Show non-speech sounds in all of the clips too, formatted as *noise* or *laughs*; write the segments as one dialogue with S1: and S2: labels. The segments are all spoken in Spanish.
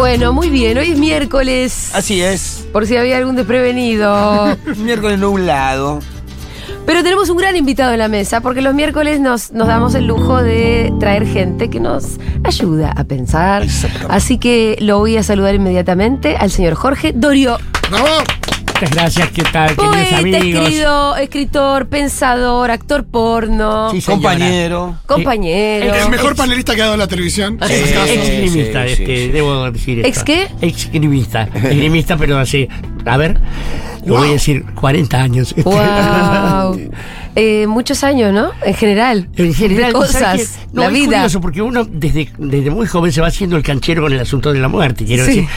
S1: Bueno, muy bien, hoy es miércoles.
S2: Así es.
S1: Por si había algún desprevenido. *laughs*
S2: Miércoles nublado.
S1: Pero tenemos un gran invitado en la mesa, porque los miércoles nos, nos damos el lujo de traer gente que nos ayuda a pensar.
S2: Exactamente.
S1: Así que lo voy a saludar inmediatamente al señor Jorge Dorio.
S3: Muchas gracias, ¿qué tal, queridos
S1: Poeta,
S3: amigos?
S1: escrito- escritor, pensador, actor porno,
S3: Sí.
S2: Compañero.
S1: compañero.
S4: El mejor
S3: Ex-
S4: panelista que ha dado la televisión. Este.
S3: Exgrimista,
S2: Sí,
S3: este, debo decir esto.
S1: ¿Ex qué?
S3: Exgrimista. *laughs* Exgrimista, pero hace, a ver, lo voy a decir, 40 años. *laughs*
S1: Wow. Eh, muchos años, ¿no? En general.
S3: En general,
S1: De cosas.
S3: No,
S1: la
S3: es
S1: vida.
S3: curioso porque uno desde, desde muy joven se va haciendo el canchero con el asunto de la muerte. Quiero
S1: Sí.
S3: decir,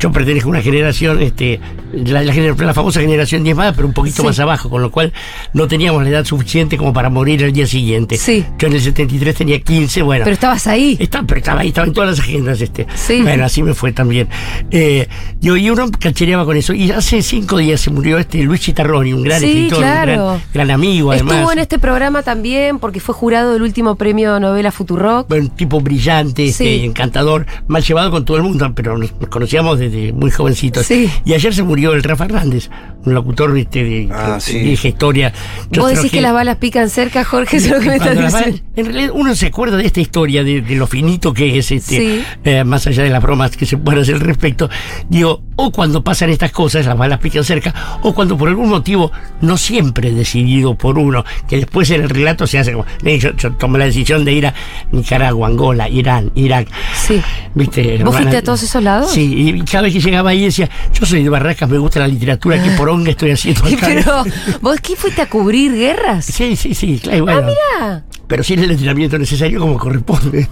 S3: yo pertenezco a una generación, este, la, la la famosa generación diezmada, pero un poquito
S1: Sí.
S3: más abajo, con lo cual no teníamos la edad suficiente como para morir al día siguiente.
S1: Sí.
S3: Yo en el 73 tenía 15, bueno.
S1: Pero estabas ahí.
S3: Está, pero estaba ahí, estaba en todas las agendas este.
S1: Sí.
S3: Bueno, así me fue también. Eh, yo, y uno cachereaba con eso. Y hace cinco días se murió este Luis Chitarroni, un gran
S1: Sí,
S3: escritor, un
S1: claro.
S3: gran, gran amigo además.
S1: Estuvo en este programa también porque fue jurado del último premio novela Futurock.
S3: Un tipo brillante, este, encantador, mal llevado con todo el mundo, pero nos, nos conocíamos desde muy jovencitos.
S1: Sí.
S3: Y ayer se murió el Rafa Hernández, un locutor este, de,
S2: Ah,
S3: que
S2: sí.
S3: dirige historia. Yo
S1: ¿Vos decís que... las balas pican cerca, Jorge? Es lo que me estás diciendo.
S3: balas- en realidad uno se acuerda de esta historia, de, de lo finito que es, este,
S1: Sí.
S3: eh, más allá de las bromas que se puedan hacer al respecto. Digo, o cuando pasan estas cosas, las balas pican cerca, o cuando por algún motivo, no siempre decidido por uno, que después en el relato se hace como, "Eh, yo, yo tomé la decisión de ir a Nicaragua, Angola, Irán, Irak.
S1: Sí.
S3: ¿Viste,
S1: ¿Vos fuiste a todos esos lados?
S3: Sí, y cada vez que llegaba ahí decía, yo soy de Barracas, me gusta la literatura, qué poronga estoy haciendo *laughs* acá.
S1: Pero, ¿vos qué fuiste a cubrir guerras?
S3: Sí, sí, sí, claro, bueno.
S1: Ah,
S3: Pero sin el entrenamiento necesario como corresponde.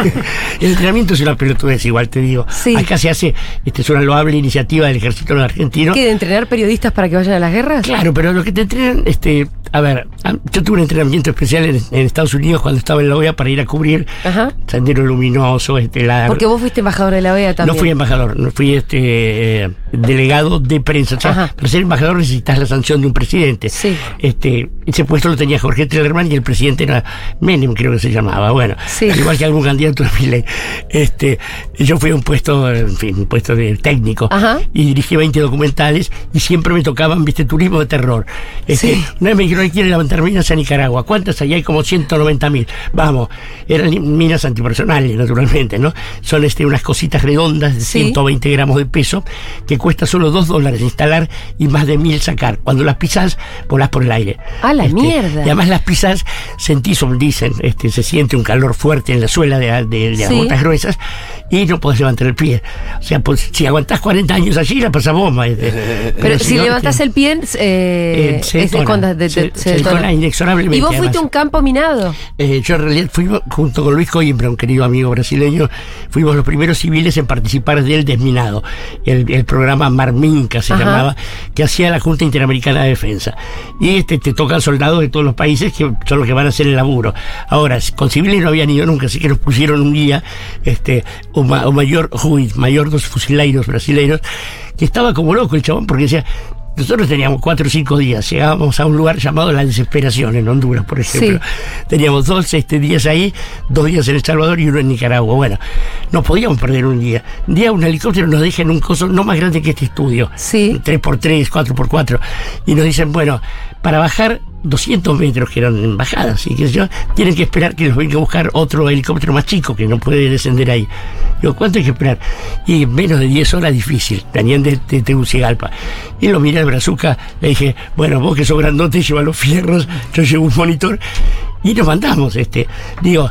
S3: *laughs* el entrenamiento es una pelotudez, igual te digo.
S1: Sí.
S3: Acá se hace, este es una loable iniciativa del ejército argentino.
S1: ¿qué? ¿De entrenar periodistas para que vayan a las guerras?
S3: Claro, pero lo que te entrenan, este, a ver, yo tuve un entrenamiento especial en, en Estados Unidos cuando estaba en la OEA para ir a cubrir
S1: Ajá.
S3: Sendero Luminoso, este, la,
S1: Porque vos fuiste embajador de la OEA también.
S3: no fui embajador, no fui este eh, delegado de prensa. O sea,
S1: Ajá.
S3: para ser embajador necesitas la sanción de un presidente.
S1: Sí.
S3: Este, ese puesto lo tenía Jorge Tellerman y el presidente era Menem, creo que se llamaba. Bueno,
S1: Sí.
S3: al igual que algún candidato de Milei. Este, yo fui a un puesto, en fin, un puesto de técnico
S1: Ajá.
S3: Y dirigí 20 documentales y siempre me tocaban, viste, turismo de terror. Este,
S1: Sí.
S3: Una vez me dijeron, quiere levantar minas a Nicaragua. ¿Cuántas hay? Hay como 190 mil. Vamos, eran minas antipersonales, naturalmente, ¿no? Son este, unas cositas redondas de
S1: Sí.
S3: 120 gramos de peso que cuesta solo 2 dólares instalar y más de mil sacar. Cuando las pisas, volás por el aire.
S1: ¡A la mierda!
S3: Y además las pisas, sentís, dicen, este, se siente un calor fuerte en la suela de, de- de las
S1: Sí.
S3: botas gruesas y no podés levantar el pie. O sea, pues, si aguantás 40 años allí, la pasás bomba. este.
S1: Pero si
S3: este,
S1: el pie, eh,
S3: eh, se detona, se- se
S1: detona
S3: inexorablemente,
S1: Y vos fuiste
S3: además.
S1: un campo minado.
S3: Eh, yo en realidad fui junto con Luis Coimbra, un querido amigo brasileño, fuimos los primeros civiles en participar del desminado, el, el programa Marminca se
S1: Ajá.
S3: llamaba, que hacía la Junta Interamericana de Defensa. Y este te tocan soldados de todos los países que son los que van a hacer el laburo. Ahora, con civiles no habían ido nunca, así que nos pusieron un guía, este, o, ma- o mayor Ruiz, mayor dos fusileiros que estaba como loco el chabón porque decía, nosotros teníamos cuatro o cinco días, llegábamos a un lugar llamado La Desesperación, en Honduras, por ejemplo. Teníamos dos este, días ahí, dos días en El Salvador y uno en Nicaragua. Bueno, no podíamos perder un día. Un día un helicóptero nos deja en un coso no más grande que este estudio.
S1: Sí.
S3: 3x3, 4x4. Y nos dicen, bueno, para bajar 200 metros, que eran en bajadas, y que yo, tienen que esperar que los venga a buscar otro helicóptero más chico que no puede descender ahí. Digo, ¿cuánto hay que esperar? Y menos de 10 horas difícil. Venían de, de Tegucigalpa. Y lo miré al brazuca, le dije, bueno, vos que sos grandote, lleva los fierros, yo llevo un monitor. Y nos mandamos, este. Digo,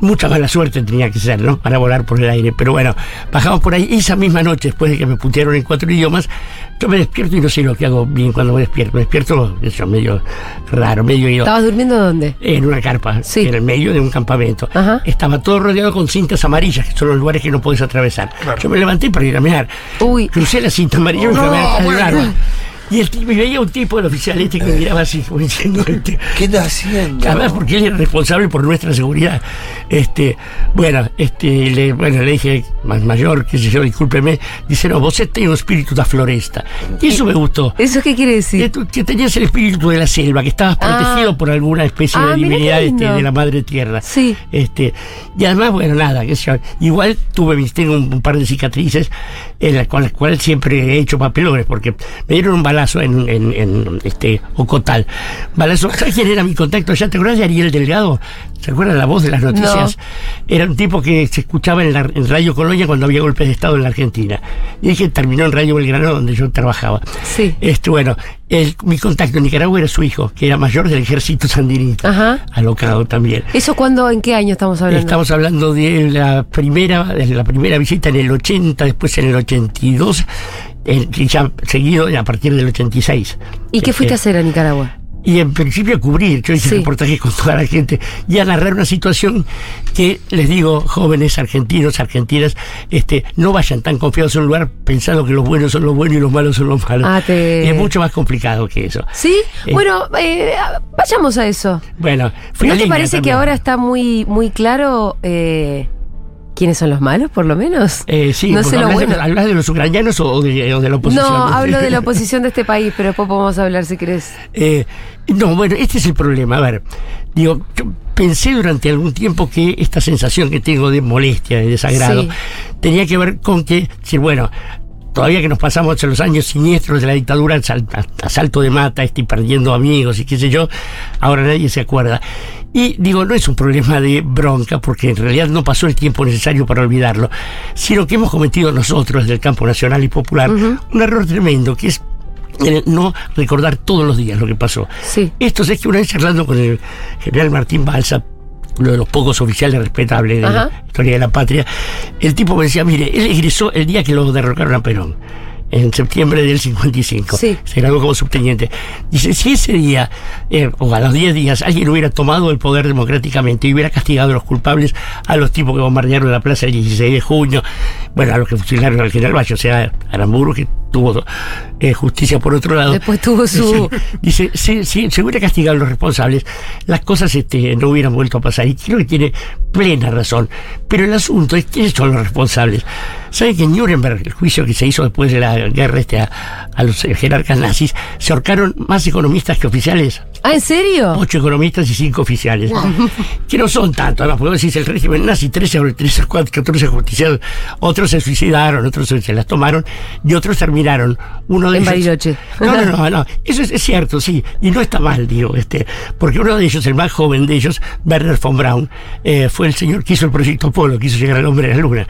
S3: mucha mala suerte tenía que ser, ¿no? Para volar por el aire. Pero bueno, bajamos por ahí. Y esa misma noche, después de que me putearon en cuatro idiomas, yo me despierto y no sé lo que hago bien cuando me despierto. Me despierto, eso, medio raro, medio ido.
S1: ¿Estabas durmiendo dónde?
S3: En una carpa,
S1: Sí.
S3: en el medio de un campamento.
S1: Ajá.
S3: Estaba todo rodeado con cintas amarillas, que son los lugares que no puedes atravesar. Yo me levanté para ir a mear.
S1: Uy.
S3: Crucé la cinta amarilla y me fui a Y el tipo, y veía un tipo, el oficial este, que me miraba así, como diciendo, este,
S2: ¿Qué está haciendo?
S3: Además, porque él es responsable por nuestra seguridad. Este, bueno, este, le, bueno, le dije, más mayor, qué sé yo, discúlpeme, dice, no, vos tenés un espíritu de floresta. Y eso me gustó.
S1: ¿Eso qué quiere decir?
S3: Que, que tenías el espíritu de la selva, que estabas
S1: Ah.
S3: protegido por alguna especie
S1: Ah,
S3: de divinidad este, de la madre tierra.
S1: Sí.
S3: Este, y además, bueno, nada, qué sé yo. Igual tuve, tengo un, un par de cicatrices en las cuales, cuales siempre he hecho papelones, porque me dieron un balazo en, en, en, este, Ocotal. Balazo, ¿sabes quién era mi contacto allá? ¿Te acuerdas de Ariel Delgado? ¿Se acuerdan la voz de las noticias? Era un tipo que se escuchaba en, la, en Radio Colonia cuando había golpes de Estado en la Argentina. Y que terminó en Radio Belgrano, donde yo trabajaba.
S1: Sí.
S3: Este, bueno, el- mi contacto en Nicaragua era su hijo, que era mayor del ejército sandinista. Alocado también.
S1: ¿Eso cuándo, en qué año estamos hablando?
S3: Estamos hablando de la primera, de la primera visita en el 80, después en el 82, ya seguido a partir del 86.
S1: ¿Y qué fuiste a hacer a Nicaragua?
S3: y en principio a cubrir, yo hice
S1: Sí.
S3: reportajes con toda la gente y a narrar una situación que les digo, jóvenes argentinos, argentinas, este, no vayan tan confiados en un lugar pensando que los buenos son los buenos y los malos son los malos.
S1: Ah, te-
S3: Es mucho más complicado que eso.
S1: ¿Sí?
S3: Eh.
S1: bueno, eh, vayamos a eso.
S3: Bueno,
S1: ¿No te parece que ahora está muy, muy claro eh, quiénes son los malos, por lo menos?
S3: Eh, sí,
S1: no sé lo
S3: hablas,
S1: bueno.
S3: de, hablas de los ucranianos o de, o de la oposición.
S1: No, *laughs* hablo de la oposición de este país, pero después podemos hablar si querés.
S3: Eh, no, bueno, este es el problema. A ver, digo, yo pensé durante algún tiempo que esta sensación que tengo de molestia, de desagrado,
S1: Sí.
S3: tenía que ver con que, decir, bueno, todavía que nos pasamos en los años siniestros de la dictadura, asalto de mata, estoy perdiendo amigos y qué sé yo, ahora nadie se acuerda. Y digo, no es un problema de bronca, porque en realidad no pasó el tiempo necesario para olvidarlo, sino que hemos cometido nosotros, del campo nacional y popular, un error tremendo, que es el no recordar todos los días lo que pasó.
S1: Sí.
S3: Esto es que una vez charlando con el general Martín Balsa, uno de los pocos oficiales respetables de
S1: Ajá.
S3: la historia de la patria, el tipo me decía, mire, él egresó el día que lo derrocaron a Perón. En septiembre del 55.
S1: Sí.
S3: Se graduó como subteniente. Dice, si ese día, eh, o a los 10 días, alguien hubiera tomado el poder democráticamente y hubiera castigado a los culpables, a los tipos que bombardearon la plaza el 16 de junio, bueno, a los que fusilaron al general Valle, o sea, Aramburu, que tuvo eh, justicia por otro lado.
S1: Después tuvo su-
S3: Dice, si, si se hubiera castigado a los responsables, las cosas este, no hubieran vuelto a pasar. Y creo que tiene plena razón. Pero el asunto es quiénes son los responsables. ¿Saben que en Nuremberg, el juicio que se hizo después de la guerra este a, a los jerarcas nazis, se ahorcaron más economistas que oficiales?
S1: ¿Ah, en serio?
S3: Ocho economistas y cinco oficiales. Que no son tanto, además, porque vos decís el régimen nazi, 13, 13 14 justiciados. Otros se suicidaron, otros se se las tomaron y otros terminaron. Uno de
S1: En
S3: ellos-
S1: Bariloche.
S3: No, no, no, *laughs* no. Eso es, es cierto, sí. Y no está mal, digo, este. Porque uno de ellos, el más joven de ellos, Werner von Braun, eh, fue el señor que hizo el proyecto Apolo, que hizo llegar al hombre a la luna.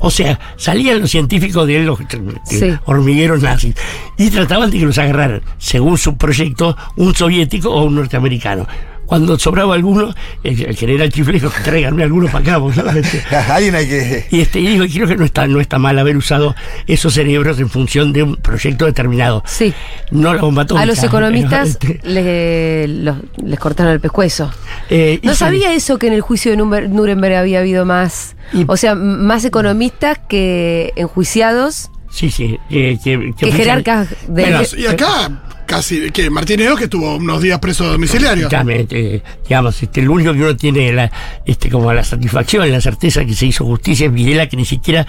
S3: O sea, salían los científicos de los
S1: Sí.
S3: hormigueros nazis y trataban de que los agarraran, según su proyecto, un soviético o un norteamericano. Cuando sobraba alguno, el, el general Chiflejo, tráiganme alguno para acá. porque, *laughs*
S2: Alguien hay que.
S3: y este, y digo, y creo que no está, no está mal haber usado esos cerebros en función de un proyecto determinado.
S1: Sí.
S3: No la bomba atómica.
S1: A los *laughs* economistas
S3: pero, este,
S1: le- los- les cortaron el pescuezo.
S3: eh,
S1: No
S3: sí,
S1: sabía eso que en el juicio de Nuremberg, Nuremberg había habido más,
S3: Y-
S1: o sea, más economistas que enjuiciados
S3: Sí, sí. eh, que,
S1: que jerarcas de...
S3: Bueno,
S4: Y acá, casi, que Martínez que estuvo unos días preso domiciliario.
S3: Exactamente, eh, digamos, este, lo único que uno tiene la, este, como la satisfacción, la certeza que se hizo justicia es Videla, que ni siquiera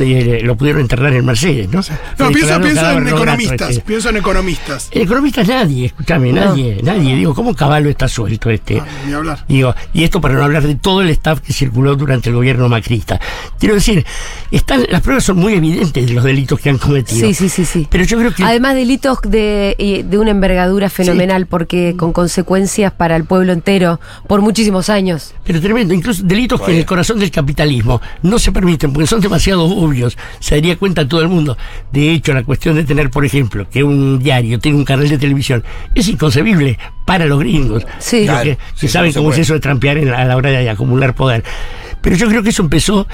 S3: eh, lo pudieron enterrar en Mercedes, ¿no?
S4: No, pienso, en economistas.
S3: este.
S4: Pienso en economistas.
S3: Economistas nadie, escúchame,
S1: No.
S3: nadie, nadie. Digo, ¿cómo Caballo está suelto este?
S4: Ah, ni hablar.
S3: Digo, y esto para no hablar de todo el staff que circuló durante el gobierno macrista. Quiero decir, están, las pruebas son muy evidentes de los delitos que han cometido.
S1: Sí, sí, sí, sí.
S3: Pero yo creo que
S1: Además, delitos de, y de una envergadura fenomenal, porque con consecuencias para el pueblo entero por muchísimos años.
S3: Pero tremendo, incluso delitos que en el corazón del capitalismo no se permiten porque son demasiado obvios, se daría cuenta todo el mundo. De hecho, la cuestión de tener, por ejemplo, que un diario tenga un canal de televisión es inconcebible para los gringos.
S1: Sí.
S2: Claro,
S3: que,
S2: sí,
S3: que
S2: sí,
S3: saben
S2: no
S3: cómo es eso de trampear en la- a la hora de acumular poder. Pero yo creo que eso empezó,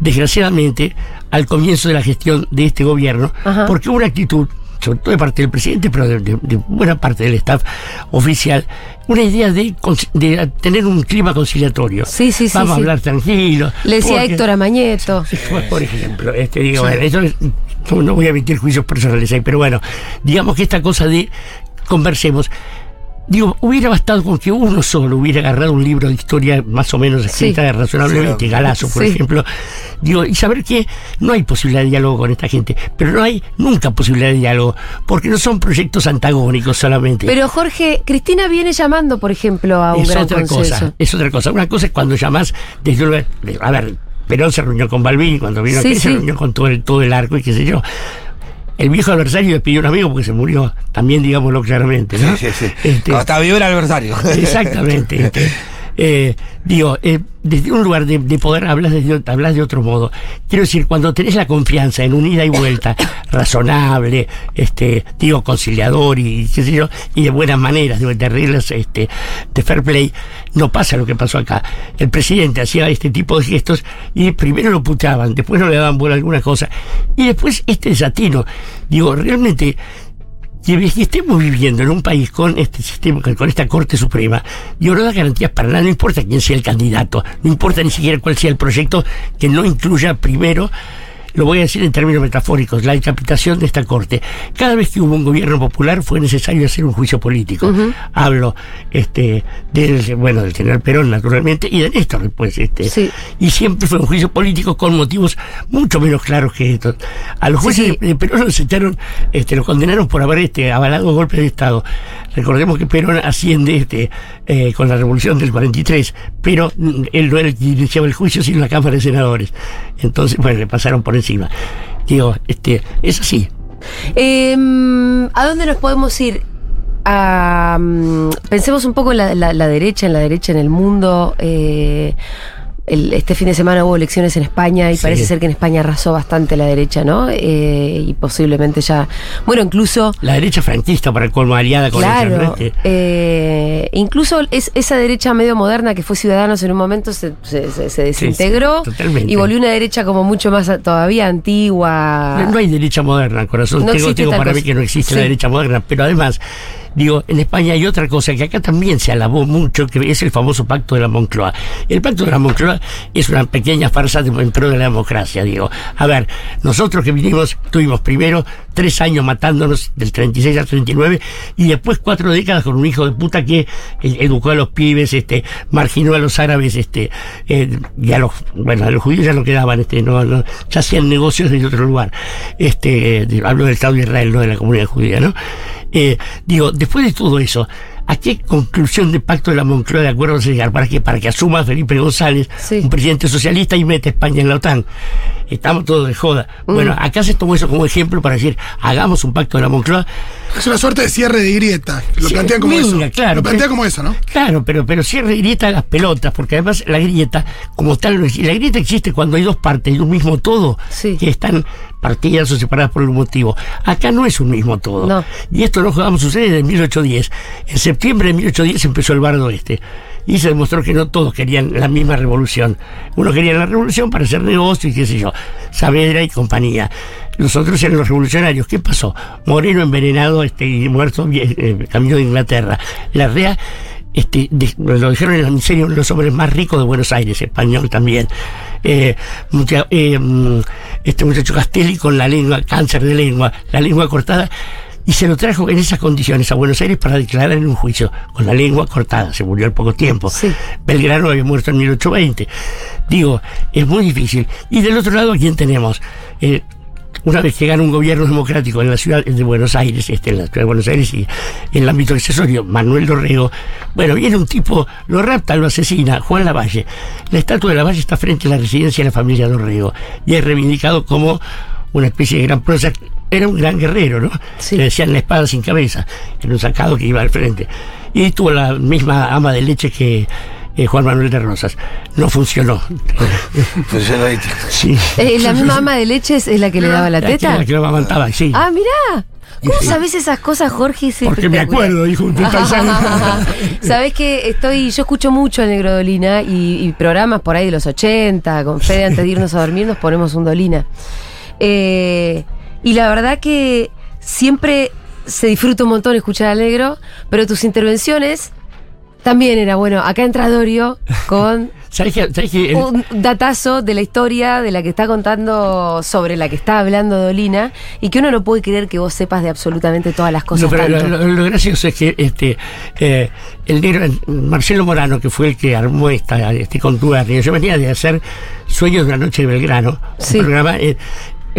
S3: desgraciadamente, al comienzo de la gestión de este gobierno,
S1: Ajá.
S3: porque hubo una actitud sobre todo de parte del presidente, pero de, de- de buena parte del staff oficial, una idea de, tener un clima conciliatorio.
S1: Sí, sí, sí,
S3: Vamos a hablar tranquilo.
S1: Le decía
S3: porque-
S1: Héctor a Mañeto.
S3: Sí, por- ejemplo, este, digo, bueno, eso es- no, no voy a emitir juicios personales ahí, pero bueno, digamos que esta cosa de conversemos. Digo, hubiera bastado con que uno solo hubiera agarrado un libro de historia más o menos escrita razonablemente,
S2: Sí.
S3: Galazo, por
S1: Sí.
S3: ejemplo. Digo, y saber que no hay posibilidad de diálogo con esta gente, pero no hay nunca posibilidad de diálogo, porque no son proyectos antagónicos solamente.
S1: Pero Jorge, Cristina viene llamando, por ejemplo, a un
S3: es
S1: gran
S3: otra
S1: consenso.
S3: cosa, es otra cosa. Una cosa es cuando llamás desde un lugar- de- a ver, Perón se reunió con Balbín, cuando vino
S1: Sí,
S3: aquí se
S1: sí.
S3: reunió con todo el, todo el arco y qué sé yo. El viejo adversario despidió a un amigo porque se murió, también digámoslo claramente, ¿no?
S2: Sí, sí, sí.
S3: Este,
S2: Cuando estaba vivo era adversario.
S3: Exactamente. este, eh, digo, eh, desde un lugar de, de poder hablas de, hablas de otro modo. Quiero decir, cuando tenés la confianza en un ida y vuelta *coughs* razonable, este, digo, conciliador y qué sé yo, y de buenas maneras, de, reglas este, de fair play, no pasa lo que pasó acá. El presidente hacía este tipo de gestos y primero lo puteaban, después no le daban bola a alguna cosa, y después este desatino. Digo, realmente que estemos viviendo en un país con este sistema, con- esta Corte Suprema, y no da garantías para nada, no importa quién sea el candidato, no importa ni siquiera cuál sea el proyecto que no incluya primero, lo voy a decir en términos metafóricos, la decapitación de esta Corte. Cada vez que hubo un gobierno popular fue necesario hacer un juicio político. Hablo este del, bueno, del general Perón, naturalmente, y de Néstor después, este.
S1: Sí.
S3: Y siempre fue un juicio político con motivos mucho menos claros que estos. A los jueces
S1: sí.
S3: de- de Perón los echaron, este, los condenaron por haber este, avalado golpes de Estado. Recordemos que Perón asciende este, eh, con la revolución del 43, pero mm, él no era el que iniciaba el juicio, sino la Cámara de Senadores. Entonces, bueno, le pasaron por encima. Digo, este, es así.
S1: Eh, ¿A dónde nos podemos ir? Pensemos un poco en la derecha, en la derecha en el mundo. eh, el- este fin de semana hubo elecciones en España y
S3: Sí.
S1: parece ser que en España arrasó bastante la derecha, ¿no? Eh, y posiblemente ya. Bueno, incluso.
S3: La derecha franquista, para el colmo, aliada con
S1: Claro.
S3: Este,
S1: eh, incluso es, esa derecha medio moderna que fue Ciudadanos en un momento se, se- se- se desintegró
S3: totalmente.
S1: y volvió una derecha como mucho más todavía antigua.
S3: No, no hay derecha moderna, corazón.
S1: No
S3: tengo para
S1: cosa.
S3: mí que no existe
S1: Sí.
S3: la derecha moderna, pero además, digo, en España hay otra cosa que acá también se alabó mucho, que es el famoso pacto de la Moncloa. El pacto de la Moncloa es una pequeña farsa de- en de la democracia, digo. A ver, nosotros que vinimos, tuvimos primero tres años matándonos del 36 al 39 y después cuatro décadas con un hijo de puta que educó a los pibes, este, marginó a los árabes, este, eh, y a los, bueno, a los judíos ya no quedaban, este, no, no, ya hacían negocios desde otro lugar. Este, eh, hablo del Estado de Israel, no de la comunidad judía, ¿no? Eh, digo, después de todo eso, ¿a qué conclusión de pacto de la Moncloa de acuerdo se llegar? ¿Para qué? Para que asuma Felipe González,
S1: Sí.
S3: un presidente socialista, y mete a España en la OTAN. Estamos todos de joda. Bueno, acá se tomó eso como ejemplo para decir, hagamos un pacto de la Moncloa.
S4: Es una suerte de cierre de grieta. Lo
S3: Sí,
S4: plantean como
S3: minga,
S4: eso.
S3: claro,
S4: Lo plantean
S3: pero-
S4: como eso, ¿no?
S3: Claro, pero, pero cierre grieta las pelotas, porque además la grieta, como tal, no existe. la grieta existe cuando hay dos partes de un mismo todo
S1: Sí.
S3: que están partidas o separadas por algún motivo. Acá no es un mismo todo.
S1: No.
S3: Y esto no jugamos sucede desde 1810. En septiembre de 1810 empezó el bardo este. Y se demostró que no todos querían la misma revolución. Uno quería la revolución para hacer negocio y qué sé yo. Saavedra y compañía. Los otros eran los revolucionarios. ¿Qué pasó? Moreno envenenado este, y muerto eh, camino de Inglaterra. La REA este, de- lo dijeron en la miseria los hombres más ricos de Buenos Aires, español también. Eh, mucha- eh, mm, este muchacho Castelli con la lengua, cáncer de lengua, la lengua cortada, y se lo trajo en esas condiciones a Buenos Aires para declarar en un juicio, con la lengua cortada, se murió al poco tiempo.
S1: Sí.
S3: Belgrano había muerto en 1820. Digo, es muy difícil. Y del otro lado, ¿a quién tenemos? Eh, una vez que gana un gobierno democrático en la ciudad de Buenos Aires, este, en la ciudad de Buenos Aires y en el ámbito accesorio, Manuel Dorrego, bueno, viene un tipo, lo rapta, lo asesina, Juan Lavalle. La estatua de Lavalle está frente a la residencia de la familia Dorrego y es reivindicado como una especie de gran prosa. Era un gran guerrero, ¿no?
S1: Sí.
S3: Le decían la espada sin cabeza, era un sacado que iba al frente. Y tuvo la misma ama de leche que eh, Juan Manuel de Rosas. No funcionó. *laughs*
S2: Funcionó ahí.
S3: sí.
S1: Eh, la misma ama de leches es la que le daba la teta.
S3: La que lo amamantaba, sí.
S1: Ah, mirá. ¿Cómo sabes esas cosas, Jorge? Es
S3: Porque me acuerdo, dijo un. *laughs*
S1: Sabes que estoy, yo escucho mucho el Negro Dolina y, y programas por ahí de los 80, con Fede antes de irnos a dormir nos ponemos un Dolina. Eh, y la verdad que siempre se disfruta un montón escuchar al Negro, pero tus intervenciones También era bueno. Acá entra Dorio con *laughs* un datazo de la historia de la que está contando, sobre la que está hablando Dolina, y que uno no puede creer que vos sepas de absolutamente todas las cosas.
S3: No, pero lo,
S1: tanto.
S3: lo- lo gracioso es que este eh, el negro Marcelo Morano, que fue el que armó esta este contubernia, yo venía de hacer Sueños de una noche de Belgrano,
S1: Sí.
S3: un programa. eh,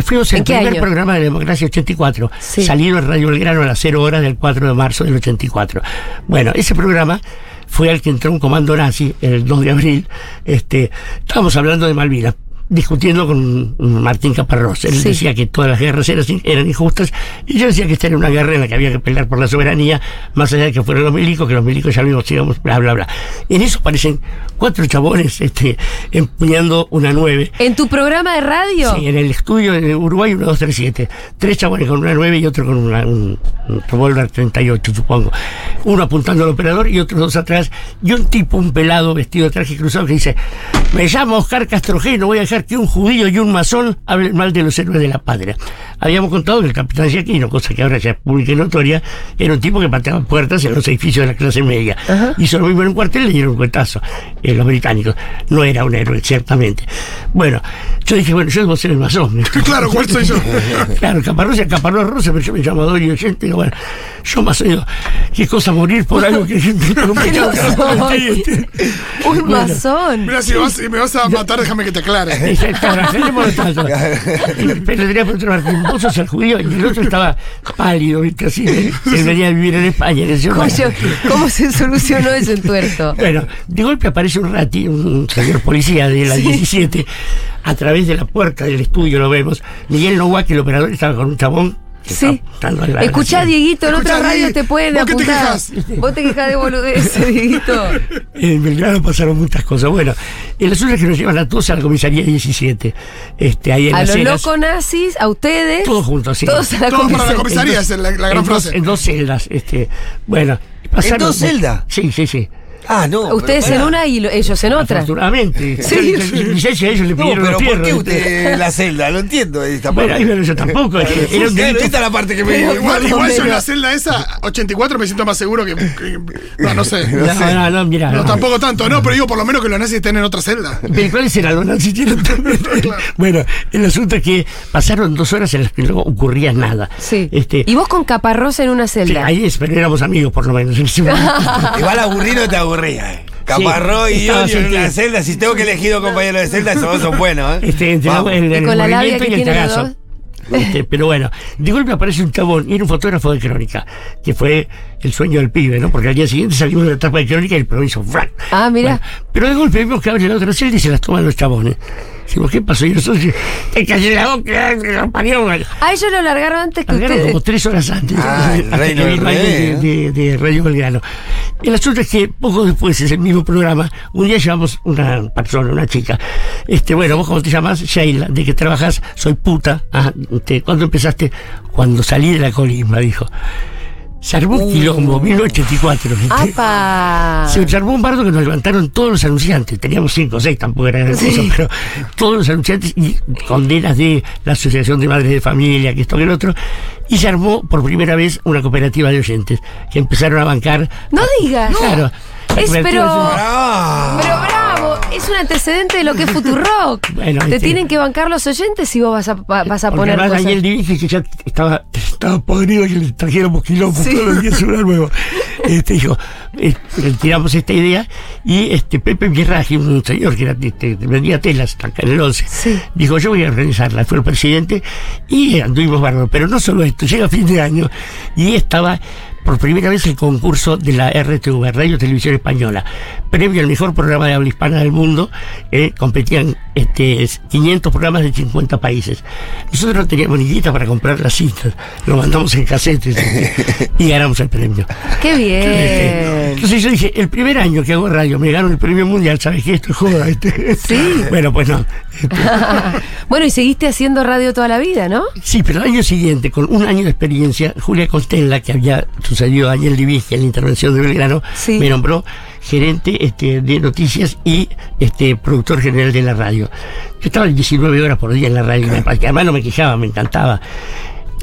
S3: Fuimos el
S1: ¿En qué
S3: primer
S1: año?
S3: programa de Democracia 84,
S1: Sí.
S3: salido en Radio Belgrano a las 0 horas del 4 de marzo del 84. Bueno, ese programa fue al que entró un comando nazi el 2 de abril. Este, estábamos hablando de Malvinas, discutiendo con Martín Caparrós. Él
S1: Sí.
S3: decía que todas las guerras eran, eran injustas y yo decía que esta era una guerra en la que había que pelear por la soberanía, más allá de que fueran los milicos, que los milicos ya vimos, digamos, bla, bla, bla. En eso aparecen cuatro chabones este, empuñando una nueve.
S1: ¿En tu programa de radio?
S3: Sí, en el estudio de Uruguay 1237. Tres chabones con una 9 y otro con una- un, un revólver 38, supongo. Uno apuntando al operador y otros dos atrás. Y un tipo, un pelado vestido de traje cruzado que dice: Me llamo Oscar Castrojé, no voy a dejar que un judío y un masón hablen mal de los héroes de la patria. Habíamos contado que el capitán Giaquino, cosa que ahora ya es pública y notoria, era un tipo que pateaba puertas en los edificios de la clase media. Hizo lo mismo en un cuartel y le dieron un cuetazo eh, los británicos. No era un héroe, ciertamente. Bueno, yo dije, bueno, yo debo ser el masón. *laughs*
S4: Claro, ¿cuál soy yo? *laughs*
S3: Claro, Caparrós es Rosa, pero yo me llamo Dorio Oyente. Digo, bueno, yo más digo, qué cosa morir por algo que un *laughs* este.
S1: Un
S3: Bueno,
S1: masón.
S4: Mira, si vas, si me vas a matar, déjame que te aclare.
S3: Pero tenía a Martín, vos sos el judío, y el otro estaba pálido, ¿viste? así. Él él venía a vivir en España.
S1: ¿Cómo, cómo se solucionó eso en tuerto?
S3: Bueno, de golpe aparece un rati, un señor policía de la 17, a través de la puerta del estudio lo vemos. Miguel Nowak, el operador, estaba con un chabón.
S1: Sí.
S3: a
S1: Escuchá. Dieguito, en otras radios
S4: Diego,
S1: te pueden
S4: ¿vos qué te
S1: apuntar.
S4: quejás?
S1: Vos te quejas de boludeces, Dieguito. *laughs*
S3: En Belgrano pasaron muchas cosas. Bueno, el asunto es que nos llevan a todos a la comisaría 17. Este, ahí en
S1: A
S3: las
S1: los locos nazis, a ustedes.
S3: Todos juntos, sí.
S1: Todos a la
S4: Todos para la
S1: comisaría.
S4: es la, la gran
S3: en, dos,
S4: frase.
S3: en dos celdas. Este, bueno, pasaron-
S2: dos celdas?
S3: Sí, sí, sí.
S2: Ah, no.
S1: Ustedes en una y lo- ellos en otra.
S3: Afortunadamente.
S1: Sí.
S3: Licencia ellos le
S2: No,
S3: pidieron
S2: pero ¿por qué
S3: ¿viste?
S2: usted la celda? Lo entiendo. Esta
S3: Bueno,
S2: parte.
S3: ahí bueno, yo tampoco. es que era un
S2: esta es la parte que me.
S1: Pero-
S4: Igual, igual yo en la celda esa, 84, me siento más seguro que. que- no, no sé.
S3: No, no, no, mira.
S4: No,
S3: no.
S4: tampoco tanto, no, pero digo, por lo menos que los nazis estén en otra celda.
S3: ¿Pero cuáles eran los nazis? Tienen también. Bueno, el asunto es que pasaron dos horas en las que no ocurría nada.
S1: Sí.
S3: Este,
S1: Y vos con Caparrosa en una
S3: sí,
S1: celda.
S3: ahí es, pero éramos amigos por lo menos.
S2: Igual aburrir no te aburría. eh. Caparró y yo en una celda. Si tengo que elegir dos compañeros de celda, esos dos son buenos. ¿eh?
S3: Este, entre el, el
S1: Y con la labia
S3: movimiento
S1: que
S3: y el
S1: tiene.
S3: Este, pero bueno, de golpe aparece un chabón y era un fotógrafo de crónica, que fue el sueño del pibe, ¿no? Porque al día siguiente salimos de la etapa de crónica y el hizo ¡frac!
S1: Ah, mira.
S3: Bueno, pero de golpe vemos que abre la otra celda y se las toman los chabones. Decimos, ¿qué pasó? Y nosotros, ¡te callé la boca! que lo parió".
S1: A ellos lo largaron antes que
S3: Largaron
S1: ustedes.
S3: como tres horas antes
S2: Ah, el *laughs* reino
S3: que
S2: revés,
S3: de, de- de Radio Belgrano. El asunto es que poco después, ese mismo programa, un día llevamos una persona, una chica. Este, bueno, vos cómo te llamas, Sheila, de que trabajas, soy puta. Ah, este, ¿Cuándo empezaste? Cuando salí de la colimba, dijo. Se armó un quilombo, 1984. ¿viste?
S1: ¡Apa!
S3: Se armó un bardo que nos levantaron todos los anunciantes. Teníamos cinco o seis, tampoco era gran cosa, pero todos los anunciantes y condenas de la Asociación de Madres de Familia, que esto que el otro. Y se armó por primera vez una cooperativa de oyentes que empezaron a bancar.
S1: No digas.
S3: Claro. la
S1: Es, pero-
S3: oyentes-
S2: Ah.
S1: Pero es un antecedente de lo que es Futurock. *laughs*
S3: Bueno,
S1: Te tienen que bancar los oyentes si vos vas a, va- vas a poner
S3: además
S1: cosas.
S3: Daniel dije que ya estaba, estaba podrido que le trajéramos quilombo
S1: Sí.
S3: todos los días una nuevo. *laughs* Este, dijo, eh, tiramos esta idea y este Pepe Pierraji, un señor que era, este, vendía telas acá en el 11,
S1: Sí.
S3: dijo, yo voy a organizarla. Fue el presidente y anduvimos bárbaro. Pero no solo esto, llega fin de año y estaba por primera vez el concurso de la RTV, Radio Televisión Española. Premio al mejor programa de habla hispana del mundo. eh, competían este, 500 programas de 50 países. Nosotros no teníamos ni guita para comprar las cintas. Lo mandamos en casetes este, y ganamos el premio.
S1: ¡Qué
S3: Este,
S1: bien!
S3: Entonces yo dije, el primer año que hago radio me gano el premio mundial, ¿sabes qué? Esto es joda. este.
S1: Sí. *laughs*
S3: Bueno, pues no. Este, *laughs*
S1: bueno, y seguiste haciendo radio toda la vida, ¿no?
S3: Sí, pero el año siguiente, con un año de experiencia, Julia Costella, que había sucedido a Daniel Divige en la intervención de Belgrano,
S1: Sí.
S3: me nombró gerente este, de noticias y este productor general de la radio. Yo estaba 19 horas por día en la radio, que además no me quejaba, me encantaba.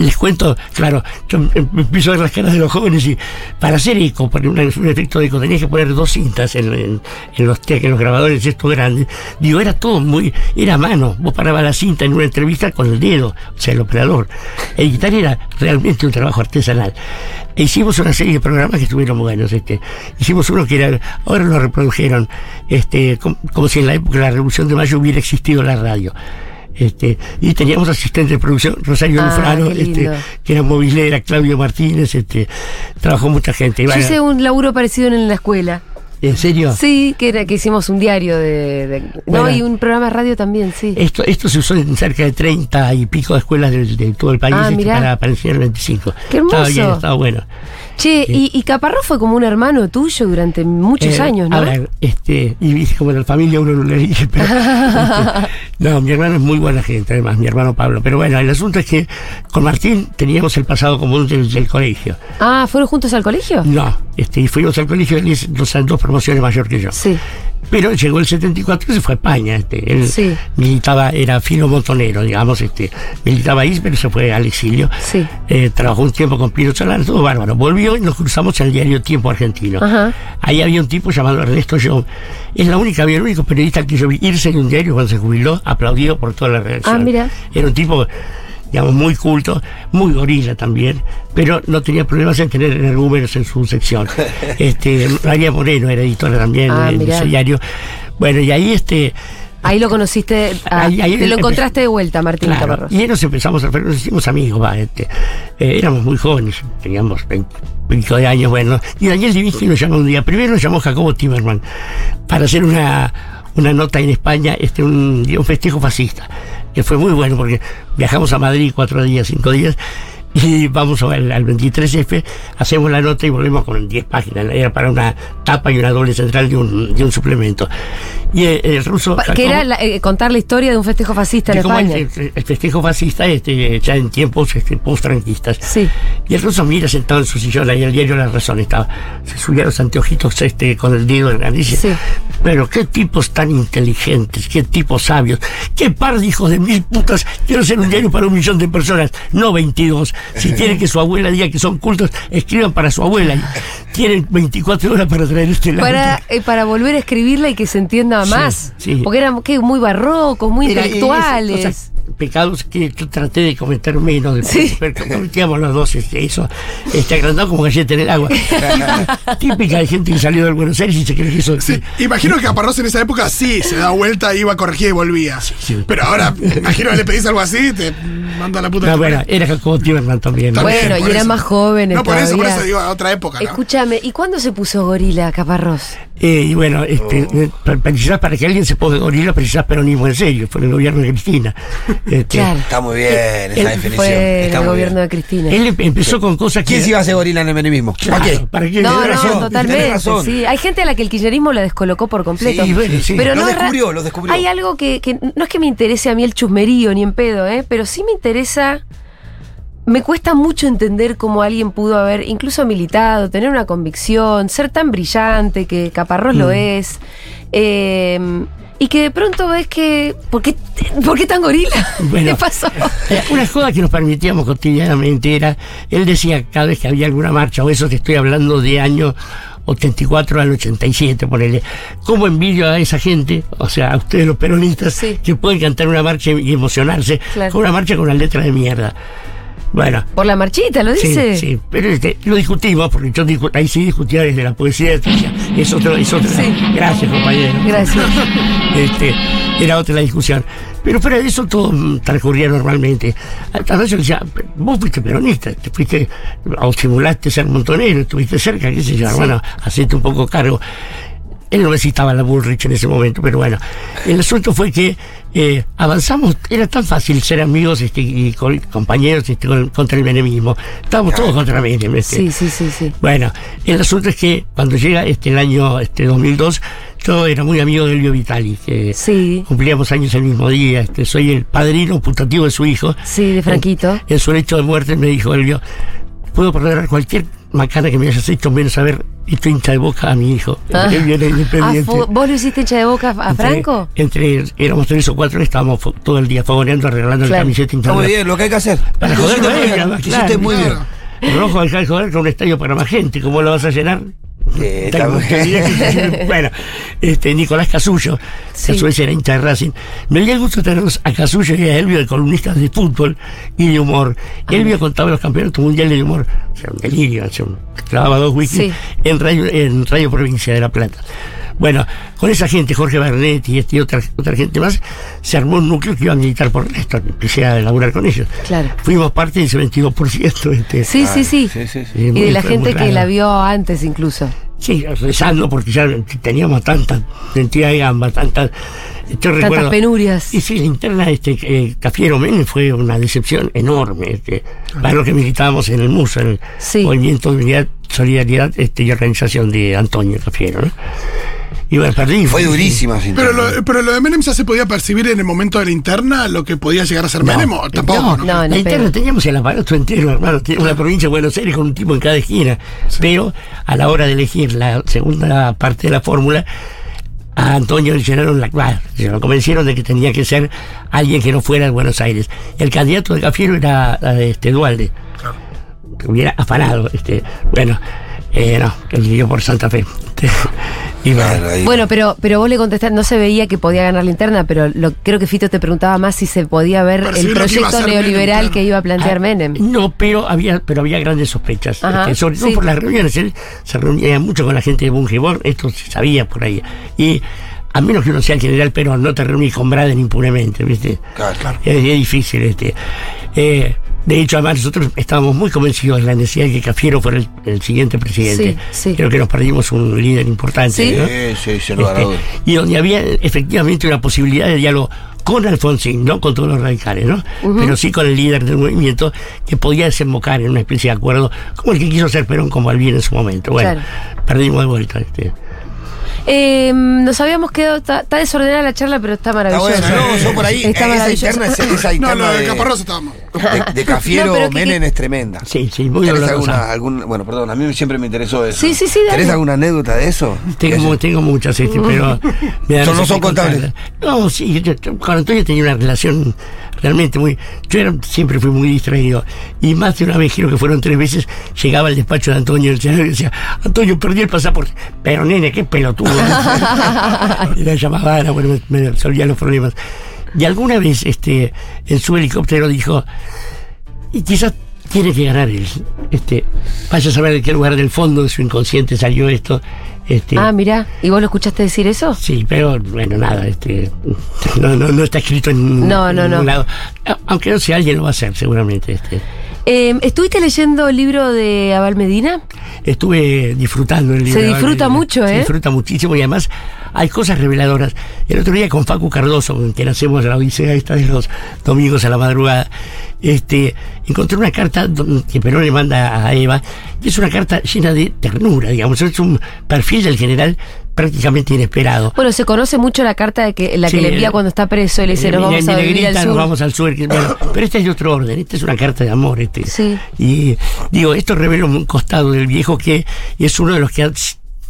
S3: Les cuento, claro, yo em- empiezo a ver las caras de los jóvenes y para hacer eco, poner un, efecto de eco, tenías que poner dos cintas en, en- en los, en los grabadores estos grandes. Digo, era todo muy, era mano. Vos parabas la cinta en una entrevista con el dedo, o sea, el operador. Editar era realmente un trabajo artesanal. E hicimos una serie de programas que estuvieron buenos. Este. Hicimos uno que era, ahora lo reprodujeron, este, com- como, si en la época de la Revolución de Mayo hubiera existido la radio. Este, y teníamos asistente de producción, Rosario
S1: Ah,
S3: Lufrano, este, que era movilera, Claudio Martínez, este, trabajó mucha gente.
S1: Yo hice un laburo parecido en la escuela.
S3: ¿En serio?
S1: Sí, que, era, que hicimos un diario de, de-
S3: Bueno.
S1: no, y un programa de radio también, sí.
S3: Esto, esto se usó en cerca de 30 y pico de escuelas de, de todo el país
S1: Ah,
S3: este, para, para enseñar el 25.
S1: Qué hermoso.
S3: Estaba bien, estaba bueno.
S1: Che, y, y Caparrós fue como un hermano tuyo durante muchos
S3: Eh,
S1: años, ¿no?
S3: A ver, este, y viste como en la familia uno no le dice, pero. *laughs* este, no, mi hermano es muy buena gente, además, mi hermano Pablo. Pero bueno, el asunto es que con Martín teníamos el pasado común del, del colegio.
S1: Ah, ¿fueron juntos al colegio?
S3: No, este, y fuimos al colegio, él es dos, dos promociones mayor que yo.
S1: Sí.
S3: Pero llegó el 74 y se fue a España. Este, él
S1: Sí.
S3: militaba, era filo montonero, digamos, este, militaba ahí, pero se fue al exilio.
S1: Sí.
S3: Eh, trabajó un tiempo con Pino Solano, todo bárbaro. Volvió y nos cruzamos en el diario Tiempo Argentino.
S1: Ajá.
S3: Ahí había un tipo llamado Ernesto Young. Es la única, había el único periodista que yo vi irse en un diario cuando se jubiló, aplaudido por toda la redacción.
S1: Ah, mira.
S3: Era un tipo, digamos, muy culto, muy gorila también, pero no tenía problemas en tener energúmenos en su sección. *laughs* este, María Moreno era editora también
S1: Ah, mirá.
S3: ese diario. Bueno, y ahí este.
S1: Ahí lo conociste, ah,
S3: Ahí- ahí
S1: te lo encontraste de vuelta, Martín
S3: Claro,
S1: Caparrós.
S3: y ahí nos empezamos a nos hicimos amigos, va, este, eh, éramos muy jóvenes, teníamos 20, 20 de años, bueno, y Daniel Divinsky nos llamó un día, primero nos llamó Jacobo Timerman, para hacer una, una nota en España, este, un, un festejo fascista, que fue muy bueno, porque viajamos a Madrid cuatro días, cinco días, *laughs* y vamos al, al 23F, hacemos la nota y volvemos con 10 páginas, era para una tapa y una doble central de un, de un suplemento. Y el, el ruso...
S1: Que era la- eh, contar la historia de un festejo fascista en España.
S3: el, el- el festejo fascista este, ya en tiempos este, post-franquistas.
S1: Sí.
S3: Y el ruso mira sentado en su sillón, ahí el diario La Razón estaba. Se subía los anteojitos este, con el dedo en la nariz.
S1: Sí.
S3: Pero qué tipos tan inteligentes, qué tipos sabios, qué par de hijos de mil putas. Quiero ser un diario para un millón de personas, no 22. Si quieren que su abuela diga que son cultos, escriban para su abuela. Y tienen 24 horas para traer este lado.
S1: Para, eh, para volver a escribirla y que se entienda más.
S3: sí.
S1: Porque eran ¿qué? muy barrocos, muy
S3: Era-
S1: intelectuales.
S3: y esas cosas, pecados que yo traté de cometer menos después,
S1: Sí.
S3: pero cometíamos los dos este, eso, este, agrandado como galleta en el agua. *laughs* Típica- de gente que salió del Buenos Aires y se cree que eso
S4: Sí, imagino que Caparrós en esa época sí se da vuelta, iba, corregía y volvía.
S3: sí.
S4: Pero ahora, imagino que le pedís algo así, te manda la puta.
S3: No,
S4: que
S3: bueno, era Jacobo También. ¿no?
S1: Bueno, y eran
S4: eso.
S1: más jóvenes
S4: No, por eso, por eso digo, a otra época, ¿no?
S1: Escúchame, ¿y cuándo se puso gorila Caparrós?
S3: Eh, y bueno, este,
S1: Oh.
S3: eh, para que alguien se ponga gorila, precisás peronismo en serio, fue el gobierno de Cristina. *laughs* Este,
S1: Claro.
S2: Está muy bien esa
S3: Él
S2: definición.
S1: Fue
S2: Está
S1: el
S2: muy
S1: gobierno
S2: bien.
S1: de Cristina.
S3: Él em- empezó con cosas que...
S2: ¿Quién se iba a hacer gorila en el menemismo?
S3: Claro,
S2: ¿Para qué?
S3: ¿Para qué?
S1: No, no,
S2: razón,
S1: totalmente.
S2: razón.
S1: Sí. Hay gente a la que el kirchnerismo la descolocó por completo.
S3: Sí, bueno, sí.
S1: Pero
S2: Lo
S1: no
S2: descubrió, lo descubrió.
S1: Hay algo que, que no es que me interese a mí el chusmerío ni en pedo, ¿eh? pero sí me interesa. Me cuesta mucho entender cómo alguien pudo haber incluso militado, tener una convicción, ser tan brillante que Caparrós
S3: Mm.
S1: lo es. eh, y que de pronto ves que. ¿Por qué, por qué tan gorila? *laughs*
S3: Bueno.
S1: ¿Qué pasó?
S3: Eh, Una joda que nos permitíamos cotidianamente era, él decía cada vez que había alguna marcha, o eso te estoy hablando de año 84 al 87, ponele, ¿cómo envidio a esa gente, o sea, a ustedes los peronistas,
S1: Sí.
S3: que pueden cantar una marcha y emocionarse
S1: Claro.
S3: con una marcha con una letra de mierda? Bueno,
S1: Por la marchita, ¿lo dice?
S3: Sí, sí, pero este, lo discutimos, porque yo discu- ahí sí discutía desde la poesía, decía, es otro, es otra.
S1: Sí.
S3: Gracias, compañero.
S1: Gracias. *laughs*
S3: Este, era otra la discusión. Pero fuera de eso todo transcurría normalmente. A veces decía, vos fuiste peronista, te fuiste, o simulaste ser montonero, estuviste cerca, qué sé yo, bueno, hacete un poco cargo. Él no necesitaba la Bullrich en ese momento, pero bueno. El asunto fue que eh, avanzamos, era tan fácil ser amigos este, y co- compañeros este, con- contra el menemismo. Estábamos todos contra Menem. este.
S1: Sí, sí, sí, sí.
S3: Bueno, el asunto es que cuando llega este el año este 2002, yo era muy amigo de Elvio Vitali, que
S1: Sí.
S3: cumplíamos años el mismo día. Este, soy el padrino putativo de su hijo.
S1: Sí, de Franquito.
S3: En, en su lecho de muerte me dijo Elvio, puedo perdonar cualquier macana que me hayas hecho menos haber hizo hincha de boca a mi hijo.
S1: Ah. Ah,
S3: independiente.
S1: ¿Vos lo hiciste hincha de boca a
S3: Entre-
S1: Franco?
S3: Entre, éramos tres o cuatro, estábamos todo el día fogoneando, arreglando
S1: Claro.
S3: la camiseta
S2: Está muy bien, lo que hay que hacer.
S3: Para
S2: Lo
S3: joder
S2: hiciste muy bien, hiciste muy.
S3: El rojo de joder con un estadio para más gente, ¿cómo lo vas a llenar?
S2: Eh, *laughs*
S3: que bueno, este, Nicolás Casullo,
S1: Sí.
S3: que a su vez era hincha de Racing. Me dio el gusto tenerlos a Casullo y a Elvio de columnistas de fútbol y de humor.
S1: Ah.
S3: Elvio contaba los campeonatos mundiales de humor, o sea, un delirio, o sea, un- grababa dos wikis
S1: Sí.
S3: en, radio, en Radio Provincia de La Plata. Bueno, con esa gente, Jorge Bernet y, este, y otra, otra gente más, se armó un núcleo que iba a militar por esto, empecé a laburar con ellos.
S1: Claro.
S3: Fuimos parte de ese 22%. Este,
S1: Sí, sí, sí.
S2: Sí, sí, sí.
S3: Sí,
S1: Y
S3: muy-
S1: de la gente que la vio antes incluso.
S3: Sí, rezando porque ya teníamos tanta cantidad de gamba, tantas. Yo recuerdo,
S1: penurias.
S3: Y sí, la interna este, eh, Cafiero Menem fue una decepción enorme. Este, para lo que militábamos en el MUSO, en el
S1: Sí.
S3: Movimiento de Unidad, Solidaridad este, y Organización de Antonio Cafiero. ¿no? Y bueno, perdí.
S2: Fue durísima sin
S4: Pero lo, pero lo de Menem ya se podía percibir en el momento de la interna, lo que podía llegar a ser Menem, o tampoco.
S3: No,
S4: ¿no?
S1: No,
S3: la interna
S1: pedo.
S3: teníamos el aparato entero, hermano. Una provincia de Buenos Aires con un tipo en cada esquina. Pero a la hora de elegir la segunda parte de la fórmula, a Antonio le llenaron la bah, se lo convencieron de que tenía que ser alguien que no fuera de Buenos Aires. El candidato de Cafiero era eh, este Dualde. Que hubiera afanado. Este, bueno, eh, no, él vivió por Santa Fe. *laughs* y bueno,
S2: Claro, ahí.
S1: Bueno, pero, pero vos le contestaste, no se veía que podía ganar la interna, pero lo, creo que Fito te preguntaba más si se podía ver el proyecto
S4: Menem,
S1: neoliberal que iba a plantear
S3: Ah,
S1: Menem.
S3: No, pero había, pero había grandes sospechas.
S1: Ajá,
S3: Este, sobre todo
S1: sí.
S3: por las reuniones. Él se reunía mucho con la gente de Bungibor, esto se sabía por ahí. Y a menos que uno sea el general Perón, no te reunís con Braden impunemente, ¿viste?
S2: Claro, claro.
S3: Es, es difícil. este Eh, De hecho, además, nosotros estábamos muy convencidos de la necesidad de que Cafiero fuera el, el siguiente presidente.
S1: Sí, sí.
S3: Creo que nos perdimos un líder importante.
S1: Sí.
S3: ¿no?
S2: Sí, lugar a
S3: Este, y donde había efectivamente una posibilidad de diálogo con Alfonsín, no con todos los radicales, ¿no? Pero sí con el líder del movimiento que podía desembocar en una especie de acuerdo, como el que quiso hacer Perón con Balbín en su momento. Bueno,
S1: Claro.
S3: perdimos de vuelta. Este.
S1: Eh, nos habíamos quedado, está, está desordenada la charla, pero está
S2: Está
S1: maravillosa.
S2: bueno, no, yo por ahí,
S1: Está
S2: esa interna, esa, *laughs* esa
S4: No,
S2: interna
S4: lo de
S2: de,
S4: Caparrós estábamos.
S2: de, de *laughs* Cafiero
S1: No, pero que-
S2: Menem es tremenda.
S3: Sí, sí, muy
S2: ¿Tenés alguna, algún, bueno, perdón, a mí siempre me interesó eso.
S1: Sí, sí, sí, dale.
S2: ¿Tenés alguna anécdota de eso?
S3: Tengo, tengo muchas, este, pero. *laughs*
S2: Son- no son contables.
S3: No, sí, yo- yo con Antonio tenía una relación realmente muy. Yo era- siempre fui muy distraído. Y más de una vez, creo que fueron tres veces, llegaba al despacho de Antonio y decía: Antonio, perdí el pasaporte. Pero nene, qué pelotudo. y la *laughs* llamaba Ana, bueno, me, me resolvía los problemas. Y alguna vez, este, en su helicóptero dijo: Y quizás tiene que ganar él. Este, vaya a saber de qué lugar del fondo de su inconsciente salió esto. Este,
S1: Ah, mira, ¿y vos lo escuchaste decir eso?
S3: Sí, pero bueno, nada, este, no, no, no está escrito en
S1: No, no,
S3: ningún
S1: no.
S3: lado. Aunque no sé, alguien lo va a hacer seguramente. Este.
S1: Eh, ¿Estuviste leyendo el libro de Abel Medina?
S3: Estuve disfrutando el libro.
S1: Se disfruta mucho,
S3: Se
S1: ¿eh?
S3: disfruta muchísimo y además hay cosas reveladoras. El otro día con Facu Cardoso, con quien hacemos la odisea esta de los domingos a la madrugada, este, encontré una carta que Perón le manda a Eva, y es una carta llena de ternura, digamos, es un perfil del general prácticamente inesperado.
S1: Bueno, se conoce mucho la carta de que la que le envía cuando está preso y le dice,
S3: Eh,
S1: nos vamos a vivir al sur.
S3: Nos vamos al sur. bueno, *laughs* pero esta es de otro orden. Esta es una carta de amor. Este.
S1: Sí.
S3: Y digo, esto revela un costado del viejo que es uno de los que han,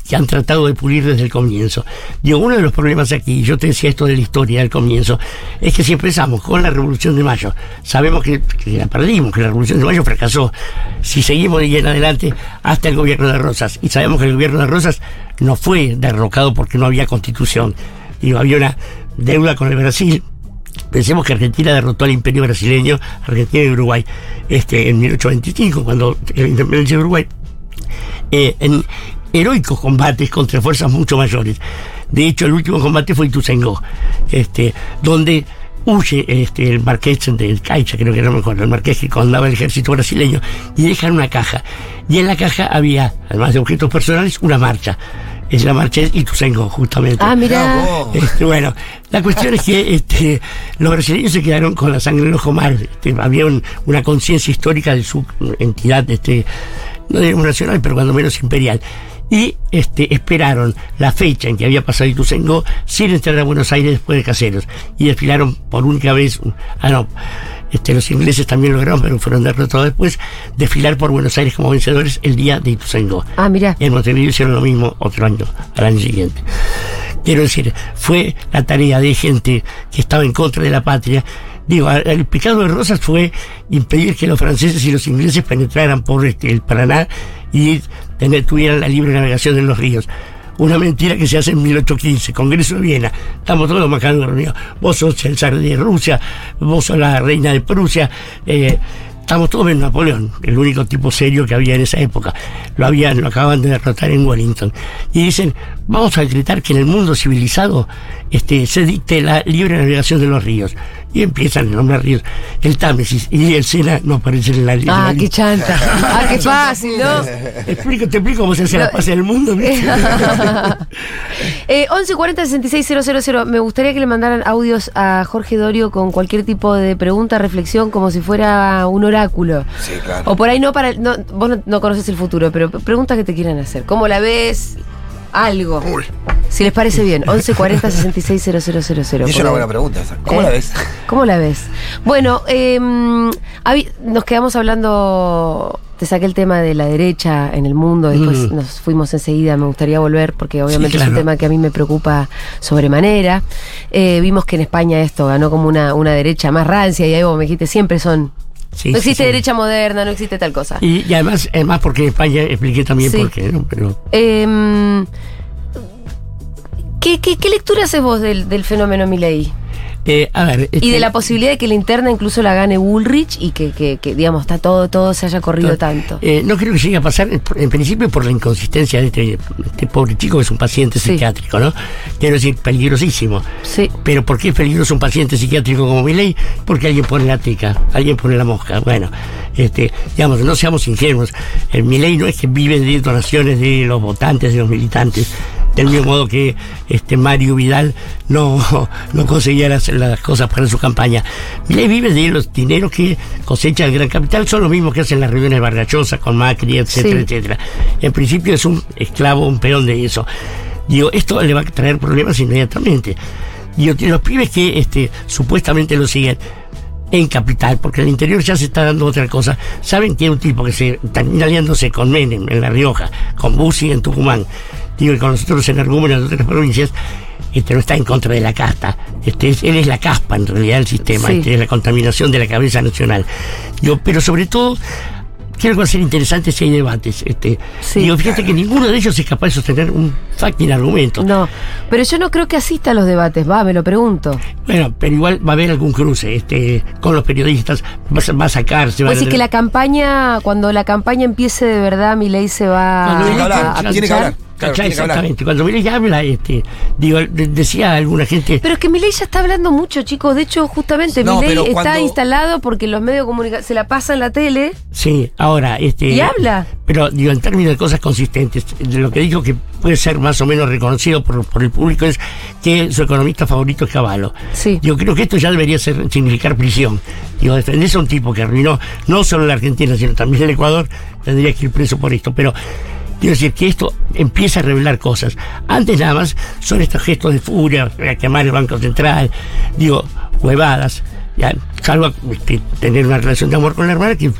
S3: que han tratado de pulir desde el comienzo. Digo, uno de los problemas aquí, yo te decía esto de la historia del comienzo, es que si empezamos con la Revolución de Mayo, sabemos que, que la perdimos, que la Revolución de Mayo fracasó. Si seguimos de ahí en adelante hasta el gobierno de Rosas, y sabemos que el gobierno de Rosas no fue derrocado porque no había constitución. Digo, había una deuda con el Brasil, Pensemos que Argentina derrotó al imperio brasileño, Argentina y Uruguay, este, en 1825, cuando la independencia de Uruguay, eh, en heroicos combates contra fuerzas mucho mayores. De hecho, el último combate fue Ituzaingó, este, donde huye este, el marqués del Caixa, creo que no me acuerdo, el marqués que comandaba el ejército brasileño, y dejan una caja. Y en la caja había, además de objetos personales, una marcha. Es la marcha de Ituzaingó, justamente.
S1: Ah, mira.
S3: Este, bueno, la cuestión es que este, los brasileños se quedaron con la sangre en el ojo mal. Este, había un- una conciencia histórica de su entidad, este, no digamos nacional, pero cuando menos imperial. Y este, esperaron la fecha en que había pasado Ituzaingó sin entrar a Buenos Aires después de Caseros. Y desfilaron por única vez, ah no, este, los ingleses también lograron, pero fueron derrotados después, desfilar por Buenos Aires como vencedores el día de Ituzaingó.
S1: Ah, mira.
S3: Y en Montevideo hicieron lo mismo otro año, al año siguiente. Quiero decir, fue la tarea de gente que estaba en contra de la patria. Digo, el pecado de Rosas fue impedir que los franceses y los ingleses penetraran por este, el Paraná y tener, tuvieran la libre navegación en los ríos. Una mentira que se hace en 1815, Congreso de Viena. Estamos todos marcando reunidos. Vos sos el zar de Rusia, vos sos la reina de Prusia. eh, estamos todos en Napoleón, el único tipo serio que había en esa época. Lo habían, lo acaban de derrotar en Wellington. Y dicen, vamos a decretar que en el mundo civilizado este, se dicte la libre navegación de los ríos. Y empiezan a nombrar ríos. El Támesis y el Sena no aparecen en la en
S1: Ah, qué
S3: lista.
S1: chanta. Ah, qué *laughs* fácil, ¿no?
S3: Te explico, te explico cómo se hace la paz en el mundo. *laughs*
S1: eh, 1140 000. Me gustaría que le mandaran audios a Jorge Dorio con cualquier tipo de pregunta, reflexión, como si fuera un oráculo.
S2: Sí, claro.
S1: O por ahí no para. No, vos no, no conoces el futuro, pero preguntas que te quieran hacer. ¿Cómo la ves? Algo.
S4: Uy.
S1: Si les parece bien. 1140 66 000.
S2: Es una buena pregunta esa. ¿Cómo
S1: ¿Eh?
S2: la ves?
S1: ¿Cómo la ves? Bueno, eh, habi- nos quedamos hablando, te saqué el tema de la derecha en el mundo, después
S3: Mm.
S1: nos fuimos enseguida, me gustaría volver porque obviamente es
S3: claro.
S1: un tema que a mí me preocupa sobremanera. Eh, vimos que en España esto ganó como una, una derecha más rancia y ahí vos me dijiste, siempre son...
S3: Sí,
S1: no existe
S3: sí.
S1: derecha moderna, no existe tal cosa.
S3: Y, y además, además porque en España expliqué también por qué, ¿no? Pero
S1: Eh, ¿qué, qué, qué lectura haces vos del, del fenómeno Milei?
S3: Eh, a ver.
S1: Y
S3: este,
S1: de la posibilidad de que la interna incluso la gane Bullrich y que, que, que, digamos, está todo, todo se haya corrido tanto.
S3: eh, no creo que llegue a pasar, en, principio, por la inconsistencia de este, este pobre chico que es un paciente
S1: Sí.
S3: psiquiátrico, ¿no? Quiero decir, peligrosísimo.
S1: Sí.
S3: Pero ¿por qué es peligroso un paciente psiquiátrico como Milei? Porque alguien pone la teca, alguien pone la mosca. Bueno, este, digamos, no seamos ingenuos. El Milei no es que vive de donaciones de los votantes, de los militantes, del mismo modo que este Mario Vidal no, *laughs* no conseguía las, las cosas para su campaña. Milei vive de los dineros que cosecha el gran capital, son los mismos que hacen las reuniones barrachosas con Macri, etcétera,
S1: Sí.
S3: etcétera. En principio es un esclavo, un peón de eso. Digo, esto le va a traer problemas inmediatamente. Digo, los pibes que este, supuestamente lo siguen en capital, porque el interior ya se está dando otra cosa. Saben que hay un tipo que se termina aliándose con Menem en La Rioja, con Bussi en Tucumán, digo, y con los otros energúmenos de otras provincias, este no está en contra de la casta. Este es, él es la caspa en realidad del sistema,
S1: Sí.
S3: este es la contaminación de la cabeza nacional. Digo, pero sobre todo creo que va a ser interesante si hay debates. Este,
S1: Sí.
S3: Digo, fíjate que ninguno de ellos es capaz de sostener un fucking argumento.
S1: No, pero yo no creo que asista a los debates, va, me lo pregunto.
S3: Bueno, pero igual va a haber algún cruce este, con los periodistas, va a, va a sacarse. va a
S1: Pues sí que la campaña, cuando la campaña empiece de verdad, mi ley se va
S3: Cuando
S1: a,
S3: Milei-
S2: hablar,
S1: a- a
S2: tiene que hablar. Claro,
S3: exactamente. Cuando Milei habla, este, digo, de- decía alguna gente.
S1: Pero es que Milei ya está hablando mucho, chicos. De hecho, justamente
S2: No,
S1: Milei está
S2: cuando-
S1: instalado porque los medios de comunicación se la pasan en la tele.
S3: Sí, ahora, este.
S1: Y habla.
S3: Pero, digo, en términos de cosas consistentes, de lo que dijo que puede ser más o menos reconocido por, por el público es que su economista favorito es Caballo.
S1: Sí.
S3: Yo creo que esto ya debería ser, significar prisión. Digo, defenderse a un tipo que arruinó no solo la Argentina, sino también el Ecuador, tendría que ir preso por esto. Pero quiero decir que esto empieza a revelar cosas. Antes nada más son estos gestos de furia, quemar el Banco Central, digo, huevadas. Ya, salvo este, tener una relación de amor con la hermana que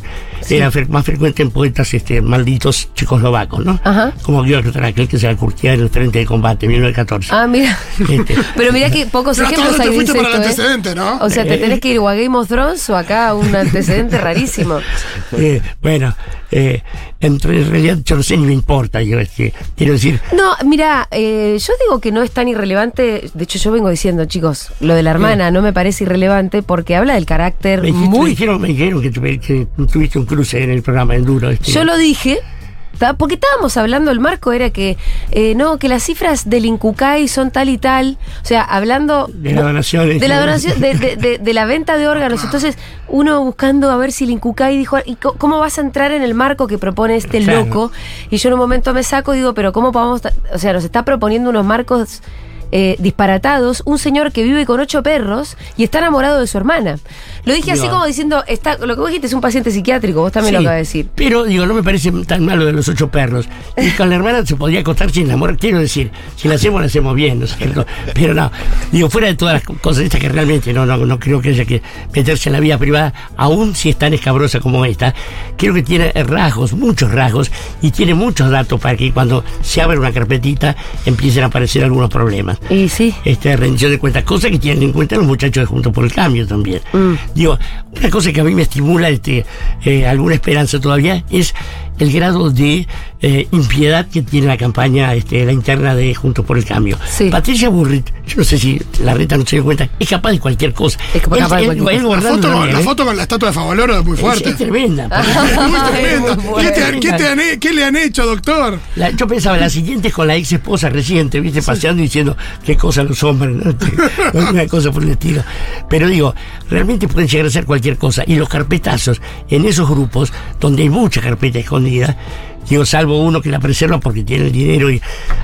S3: era fre- más frecuente en poetas este, malditos checoslovacos, ¿no?
S1: Ajá.
S3: Como Trakl, que se la curtía en el frente de combate en 1914.
S1: Ah, mira.
S3: Este. *laughs*
S1: Pero mira que pocos
S4: Pero
S1: ejemplos hay de
S4: para el
S1: ¿eh?
S4: antecedente, ¿no?
S1: O sea, te tenés que ir o a Game of Thrones o acá a un antecedente rarísimo. *laughs*
S3: Eh, bueno, eh, en, en realidad yo no sé ni me importa, yo, este, quiero decir,
S1: No, mira, eh, yo digo que no es tan irrelevante. De hecho, yo vengo diciendo, chicos, lo de la hermana no me parece irrelevante porque habla del carácter
S3: me, dijiste- me
S1: muy.
S3: dijeron, me dijeron que, tuve- que tuviste un cruce en el programa en Duro. Este,
S1: Yo lo dije. Porque estábamos hablando, el marco era que eh, no, que las cifras del Incucay son tal y tal. O sea, hablando
S3: De la donación,
S1: De la donación, de, de- la venta de órganos. Entonces, uno buscando a ver si el Incucay dijo, ¿y cómo vas a entrar en el marco que propone este
S3: Claro.
S1: loco? Y yo en un momento me saco y digo, pero ¿cómo a- O sea, nos está proponiendo unos marcos eh, disparatados, un señor que vive con ocho perros y está enamorado de su hermana. Lo dije así como diciendo, está, lo que vos dijiste es un paciente psiquiátrico, vos también lo acabas de decir.
S3: Pero digo, no me parece tan malo de los ocho perros. Y con la hermana se podría acostar sin amor. Quiero decir, si la hacemos, la hacemos bien, ¿no es cierto? Pero no, digo, fuera de todas las cosas estas que realmente no, no, no creo que haya que meterse en la vida privada, aún si es tan escabrosa como esta, creo que tiene rasgos, muchos rasgos, y tiene muchos datos para que cuando se abra una carpetita empiecen a aparecer algunos problemas
S1: Y sí.
S3: este, rendición de cuentas, cosa que tienen en cuenta los muchachos de Juntos por el Cambio también. Digo, una cosa que a mí me estimula este, eh, alguna esperanza todavía es el grado de eh, impiedad que tiene la campaña, este, la interna de Juntos por el Cambio.
S1: Sí.
S3: Patricia Burrit, yo no sé si la reta no se dio cuenta, es capaz de cualquier cosa.
S1: Es capaz de cualquier cosa.
S4: La foto, la foto con la estatua de Favaloro es muy fuerte.
S3: es tremenda. *laughs*
S4: Muy tremenda.
S1: muy
S4: ¿Qué, te, qué te han, he- qué le han hecho, doctor?
S3: La- yo pensaba, la siguiente es con la ex esposa reciente, viste, paseando y diciendo qué cosa los hombres, ¿no? *laughs* Alguna cosa por el estilo. Pero digo, realmente pueden llegar a ser cualquier cosa. Y los carpetazos en esos grupos, donde hay mucha carpeta escondida, digo, salvo uno que la preserva porque tiene el dinero y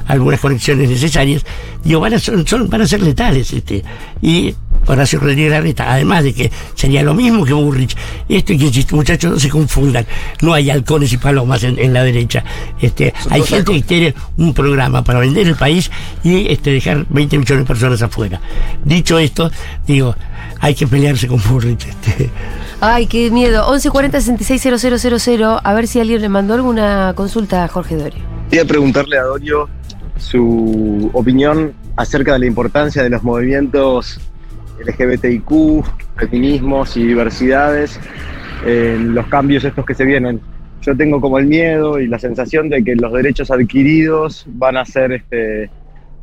S3: algunas conexiones necesarias, digo, van a, son- van a ser letales. Este, y Horacio Rodríguez Larreta, además de que sería lo mismo que Burrich. Esto y que insisto, muchachos, no se confundan. No hay halcones y palomas en, en la derecha. Este, hay gente que tiene un programa para vender el país y este, dejar 20 millones de personas afuera. Dicho esto, digo, hay que pelearse con Burrich. Este.
S1: Ay, qué miedo. 1140 660000. A ver si alguien le mandó alguna consulta a Jorge Dorio.
S5: Quería preguntarle a Dorio su opinión acerca de la importancia de los movimientos LGBTIQ, feminismos y diversidades los cambios estos que se vienen. Yo tengo como el miedo y la sensación de que los derechos adquiridos van a ser este,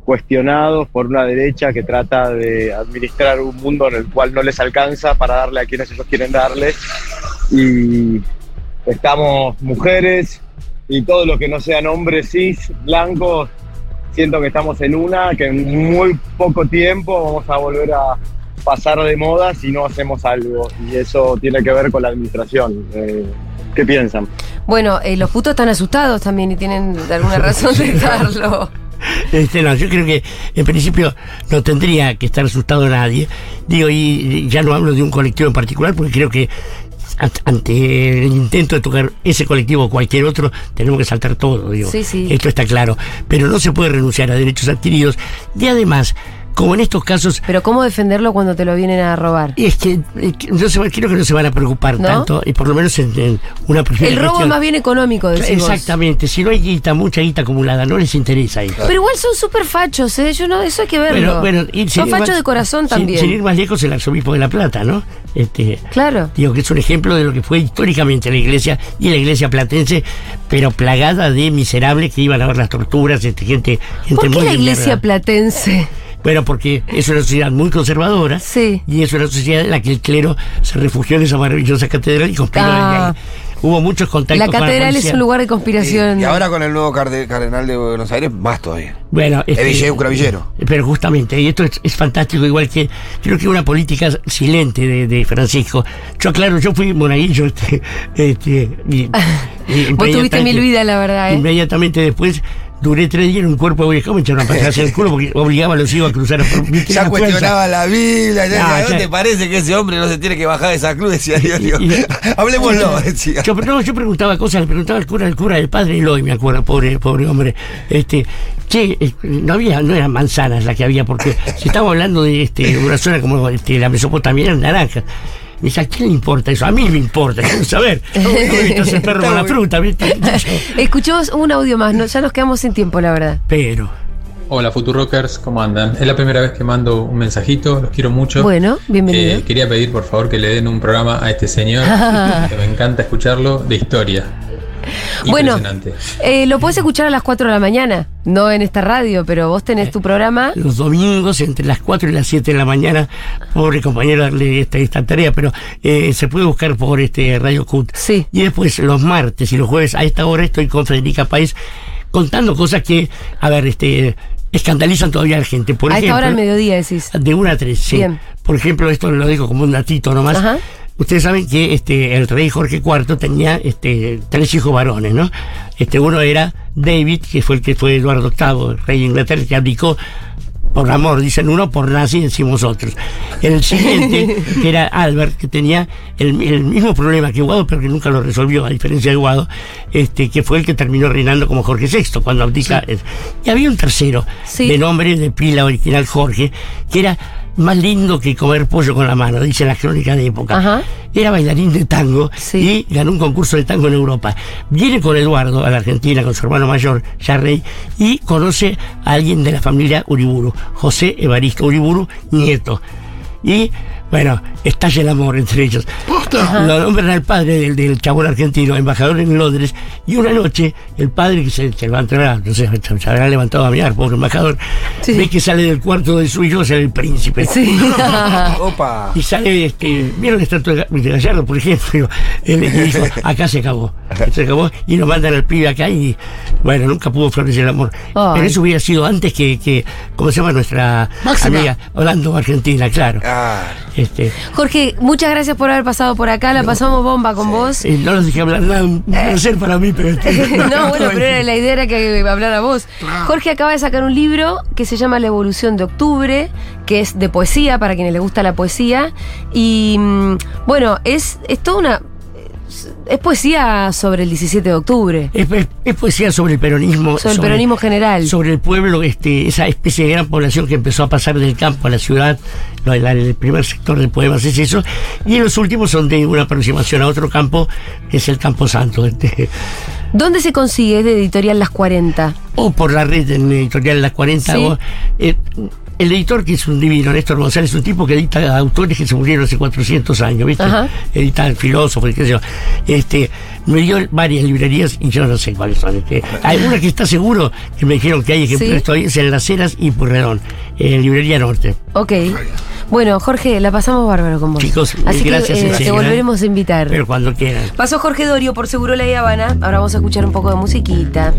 S5: cuestionados por una derecha que trata de administrar un mundo en el cual no les alcanza para darle a quienes ellos quieren darle. Y estamos mujeres y todo lo que no sean hombres cis, blancos, siento que estamos en una, que en muy poco tiempo vamos a volver a pasar de moda si no hacemos algo. Y eso tiene que ver con la administración. Eh, ¿Qué piensan?
S1: Bueno, eh, los putos están asustados también y tienen alguna razón de *laughs* estarlo.
S3: Este, no, yo creo que en principio no tendría que estar asustado nadie. Digo, y, ya no hablo de un colectivo en particular porque creo que ant- ante el intento de tocar ese colectivo o cualquier otro, tenemos que saltar todo. Digo.
S1: Sí, sí.
S3: Esto está claro. Pero no se puede renunciar a derechos adquiridos. Y además, como en estos casos,
S1: Pero ¿cómo defenderlo cuando te lo vienen a robar?
S3: es que, eh, no se, creo que no se van a preocupar
S1: ¿No?
S3: tanto, y por lo menos en, en una primera
S1: El robo es más bien económico, decís vos.
S3: Exactamente, si no hay guita, mucha guita acumulada, no les interesa eso.
S1: Pero igual son súper fachos, ¿eh? Yo no, eso hay que verlo.
S3: Bueno, y
S1: son fachos
S3: más-
S1: de corazón también.
S3: Sin, ir más lejos, el arzobispo de La Plata, ¿no? Este,
S1: Claro.
S3: digo que es un ejemplo de lo que fue históricamente la iglesia y la iglesia platense, pero plagada de miserables que iban a ver las torturas, este, gente, gente
S1: ¿Por qué
S3: muy
S1: la iglesia platense?
S3: Bueno, porque es una sociedad muy conservadora
S1: Sí.
S3: y es una sociedad en la que el clero se refugió en esa maravillosa catedral y conspiró
S1: Ah.
S3: Hubo muchos contactos
S1: La
S3: con
S1: catedral es un lugar de conspiración.
S2: Y ahora con el nuevo carde- cardenal de Buenos Aires, más todavía.
S3: Bueno, este,
S2: Cravillero.
S3: Pero justamente, y esto es, es fantástico, igual que creo que una política silente de, de Francisco. Yo, claro, yo fui monaguillo. Este, este, y- *laughs* y
S1: Vos tuviste mil vidas, la verdad, ¿eh?
S3: Inmediatamente después duré tres días en un cuerpo de viejo, me echaron a pasar hacia el culo porque obligaba a los hijos a cruzar.
S2: Ya cuestionaba la Biblia. ya decía, ¿No
S3: ya-
S2: te parece que ese hombre no se tiene que bajar de esa cruz? Decía Diorio.
S3: Y- y-
S2: Hablemoslo, decía.
S3: Yo, no, yo preguntaba cosas, le preguntaba al cura, al cura del padre Eloy, me acuerdo, pobre, pobre hombre. Este, che, eh, no había, no eran manzanas las que había, porque si estamos hablando de este, una zona como este, la Mesopotamia, eran naranjas. Dice, ¿a quién le importa eso? A mí me importa, quiero saber. *laughs* No, el perro con la fruta, ¿viste?
S1: Escuchemos un audio más, ¿no? ya nos quedamos sin tiempo, la verdad.
S3: Pero,
S6: Hola Futurockers, ¿cómo andan? Es la primera vez que mando un mensajito, los quiero mucho.
S1: Bueno, bienvenido.
S6: Eh, quería pedir por favor que le den un programa a este señor, que *laughs* me encanta escucharlo, de historia. *laughs*
S1: Bueno, eh, lo puedes escuchar a las 4 de la mañana, no en esta radio, pero vos tenés tu programa.
S3: los domingos entre las 4 y las 7 de la mañana, pobre compañero darle esta, esta tarea, pero eh, se puede buscar por este Radio Cut.
S1: Sí.
S3: Y después los martes y los jueves a esta hora estoy con Federica País contando cosas que, a ver, este escandalizan todavía a la gente. Por
S1: a esta
S3: ejemplo,
S1: hora al mediodía decís.
S3: de una a tres, sí.
S1: Bien.
S3: Por ejemplo, esto lo digo como un datito nomás.
S1: Ajá.
S3: Ustedes saben que este el rey Jorge IV tenía este tres hijos varones, ¿no? Este uno era David, que fue el que fue Eduardo VIII, el rey de Inglaterra, que abdicó por amor, dicen uno, por nazi decimos otros. El siguiente, *laughs* que era Albert, que tenía el, el mismo problema que Guado, pero que nunca lo resolvió, a diferencia de Guado, este, que fue el que terminó reinando como Jorge VI, cuando abdica. Y había un tercero,
S1: Sí.
S3: de nombre de pila original Jorge, que era más lindo que comer pollo con la mano, dice la crónica de época.
S1: Ajá.
S3: Era bailarín de tango
S1: Sí.
S3: y ganó un concurso de tango en Europa. Viene con Eduardo a la Argentina, con su hermano mayor, ya rey, y conoce a alguien de la familia Uriburu, José Evaristo Uriburu, nieto. Y, bueno, estalla el amor entre ellos.
S4: Posta.
S3: Lo nombran al padre del, del chabón argentino, embajador en Londres, y una noche el padre que se, se levantará, no sé, se, habrá levantado a mirar, pobre embajador,
S1: Sí.
S3: ve que sale del cuarto de su hijo, sale el príncipe.
S1: Sí. *laughs*
S2: Opa.
S3: Y sale, este, ¿vieron la estatua de Ga- de Gallardo, por ejemplo? *laughs* Él le dijo, acá se acabó, se acabó, y nos mandan al pibe acá y, bueno, nunca pudo florecer el amor.
S1: Ay.
S3: Pero eso hubiera sido antes que, que ¿cómo se llama nuestra
S4: Máxima.
S3: amiga? Holando Argentina, claro.
S2: Ah,
S3: Este,
S1: Jorge, muchas gracias por haber pasado por acá. La pasamos bomba con vos.
S3: eh, no los dejé hablar nada, un placer para mí, pero... este, *laughs*
S1: no, *laughs* bueno, pero era la idea era que hablara vos. Jorge acaba de sacar un libro que se llama La Evolución de Octubre, que es de poesía, para quienes les gusta la poesía. Y mm, bueno, es, es toda una. Es- Es poesía sobre el 17 de octubre.
S3: Es, es- es poesía sobre el peronismo.
S1: Sobre el peronismo general.
S3: Sobre el pueblo, este, esa especie de gran población que empezó a pasar del campo a la ciudad. Lo- la- el primer sector de poemas es eso. Y los últimos son de una aproximación a otro campo, que es el Campo Santo. este,
S1: ¿Dónde se consigue? De editorial Las 40.
S3: o por la red en editorial Las 40.
S1: Sí.
S3: o, eh, el editor, que es un divino, Néstor González, es un tipo que edita autores que se murieron hace 400 años, ¿viste?
S1: Ajá.
S3: Edita filósofos, qué sé yo. Este, me dio varias librerías y yo no sé cuáles son. Este, una que está seguro, que me dijeron que hay ejemplares
S1: Sí.
S3: todavía, es en Las Heras y Purredón, en Librería Norte.
S1: Ok. Bueno, Jorge, la pasamos bárbaro con vos.
S3: Chicos,
S1: Así
S3: gracias,
S1: que eh, te
S3: ¿eh?
S1: volveremos a invitar.
S3: Pero cuando quieran.
S1: Pasó Jorge Dorio por Seguro La Habana. Ahora vamos a escuchar un poco de musiquita.